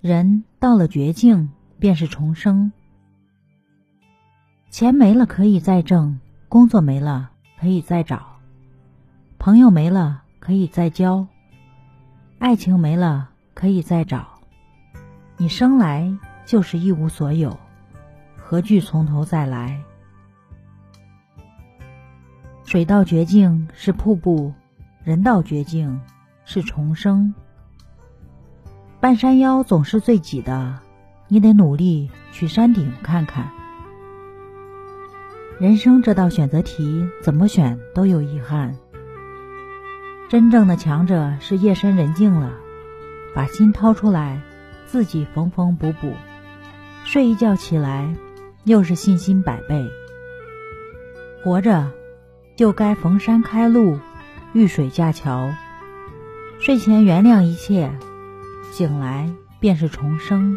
人到了绝境，便是重生。钱没了可以再挣，工作没了可以再找，朋友没了可以再交，爱情没了可以再找。你生来就是一无所有，何惧从头再来？水到绝境是瀑布，人到绝境是重生。半山腰总是最挤的，你得努力去山顶看看。人生这道选择题，怎么选都有遗憾。真正的强者是夜深人静了，把心掏出来，自己缝缝补补，睡一觉起来，又是信心百倍。活着就该逢山开路，遇水架桥，睡前原谅一切。醒来便是重生。